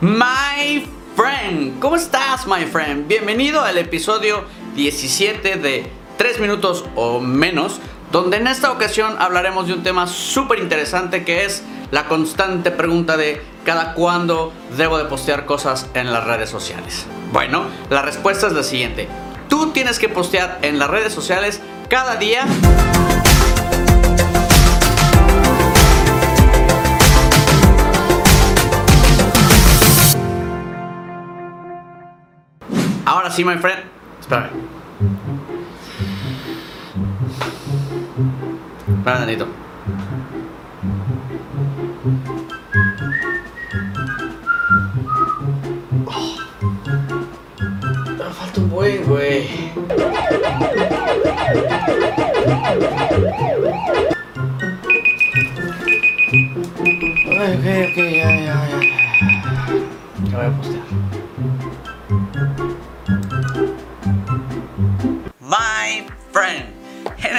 My friend, ¿cómo estás, my friend? Bienvenido al episodio 17 de 3 minutos o menos, donde en esta ocasión hablaremos de un tema súper interesante que es la constante pregunta de cada cuándo debo de postear cosas en las redes sociales. Bueno, la respuesta es la siguiente. Tú tienes que postear en las redes sociales cada día. Ahora sí, my friend. Espérame. Espérame, Danito. Me falta un buen, güey. Ya, ya, ya. Ya voy a postear.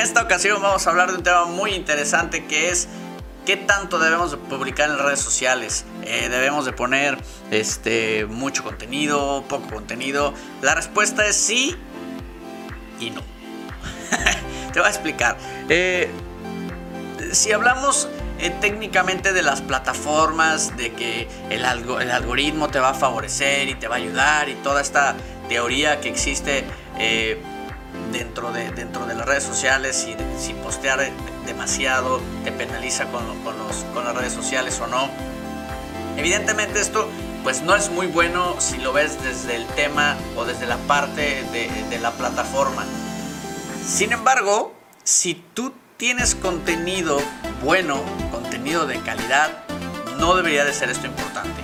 Esta ocasión vamos a hablar de un tema muy interesante que es qué tanto debemos de publicar en redes sociales. Eh, debemos de poner este mucho contenido, poco contenido. La respuesta es sí y no. Te voy a explicar. Eh, si hablamos eh, técnicamente de las plataformas, de que el, algo, el algoritmo te va a favorecer y te va a ayudar y toda esta teoría que existe dentro, de, dentro de las redes sociales de- si postear demasiado te penaliza con, con los, con las redes sociales o no. Evidentemente esto pues no es muy bueno si lo ves desde el tema o desde la parte de, de la plataforma. Sin embargo, si tú tienes contenido bueno, contenido de calidad, no debería de ser esto importante.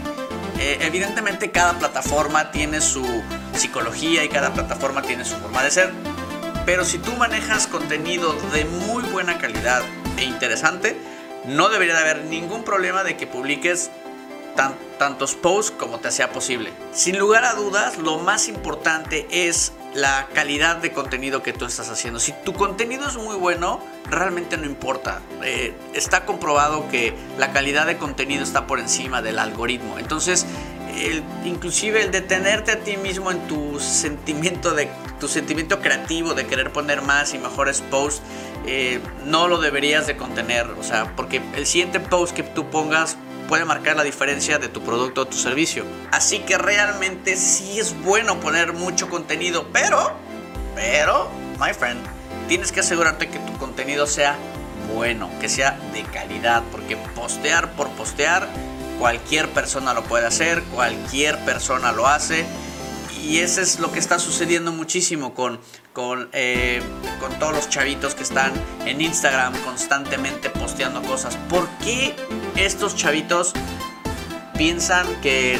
Eh, evidentemente cada plataforma tiene su psicología y cada plataforma tiene su forma de ser. Pero si tú manejas contenido de muy buena calidad e interesante, no debería de haber ningún problema de que publiques tan- tantos posts como te sea posible. Sin lugar a dudas, lo más importante es la calidad de contenido que tú estás haciendo. Si tu contenido es muy bueno, realmente no importa. Eh, está comprobado que la calidad de contenido está por encima del algoritmo. Entonces, inclusive el detenerte a ti mismo en tu sentimiento de tu sentimiento creativo de querer poner más y mejores posts eh, no lo deberías de contener o sea porque el siguiente post que tú pongas puede marcar la diferencia de tu producto o tu servicio así que realmente sí es bueno poner mucho contenido pero pero my friend tienes que asegurarte que tu contenido sea bueno que sea de calidad porque postear por postear Cualquier persona lo puede hacer, cualquier persona lo hace. Y eso es lo que está sucediendo muchísimo con, con, eh, con todos los chavitos que están en Instagram constantemente posteando cosas. ¿Por qué estos chavitos piensan que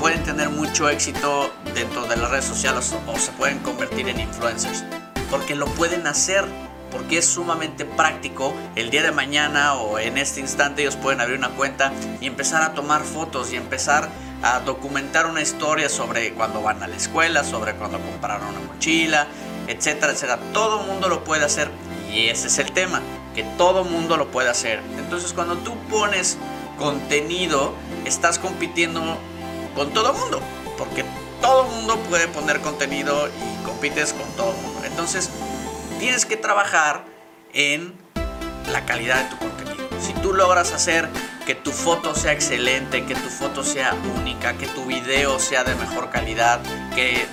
pueden tener mucho éxito dentro de las redes sociales o, se pueden convertir en influencers? Porque lo pueden hacer porque es sumamente práctico. El día de mañana o en este instante ellos pueden abrir una cuenta y empezar a tomar fotos y empezar a documentar una historia sobre cuando van a la escuela, sobre cuando compraron una mochila, etcétera, etcétera. Todo mundo lo puede hacer y ese es el tema, que todo mundo lo puede hacer. Entonces cuando tú pones contenido, estás compitiendo con todo mundo, porque todo mundo puede poner contenido y compites con todo mundo. Entonces, tienes que trabajar en la calidad de tu contenido. Si tú logras hacer que tu foto sea excelente, que tu foto sea única, que tu video sea de mejor calidad, que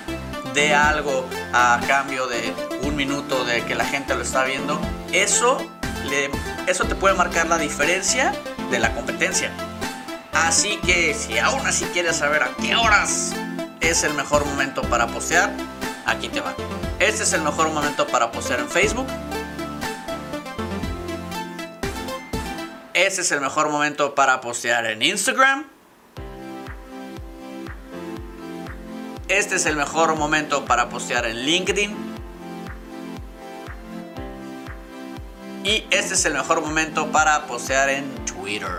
dé algo a cambio de un minuto de que la gente lo está viendo, eso, le- eso te puede marcar la diferencia de la competencia. Así que si aún así quieres saber a qué horas es el mejor momento para postear, aquí te va. Este es el mejor momento para postear en Facebook. Este es el mejor momento para postear en Instagram. Este es el mejor momento para postear en LinkedIn. Y este es el mejor momento para postear en Twitter.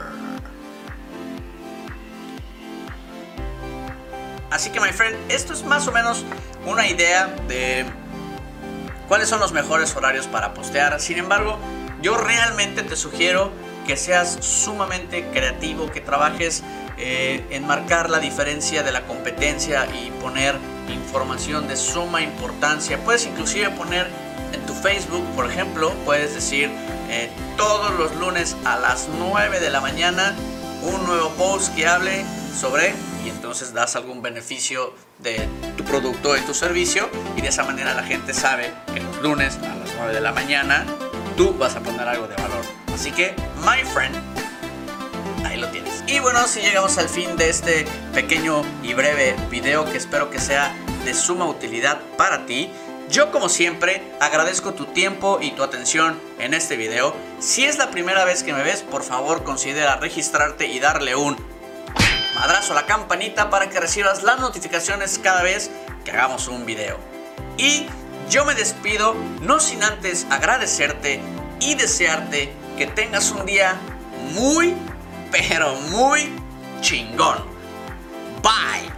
Así que, my friend, esto es más o menos una idea de cuáles son los mejores horarios para postear. Sin embargo, yo realmente te sugiero que seas sumamente creativo, que trabajes eh, enmarcar la diferencia de la competencia y poner información de suma importancia. Puedes inclusive poner en tu Facebook, por ejemplo, puedes decir eh, todos los lunes a las 9 de la mañana un nuevo post que hable sobre y entonces das algún beneficio de tu producto, de tu servicio y de esa manera la gente sabe que los lunes a las 9 de la mañana tú vas a poner algo de valor. Así que, my friend, ahí lo tienes. Y bueno, si llegamos al fin de este pequeño y breve video que espero que sea de suma utilidad para ti. Yo como siempre agradezco tu tiempo y tu atención en este video. Si es la primera vez que me ves, por favor considera registrarte y darle un madrazo a la campanita para que recibas las notificaciones cada vez que hagamos un video. Y yo me despido no sin antes agradecerte y desearte que tengas un día muy, pero muy chingón. Bye.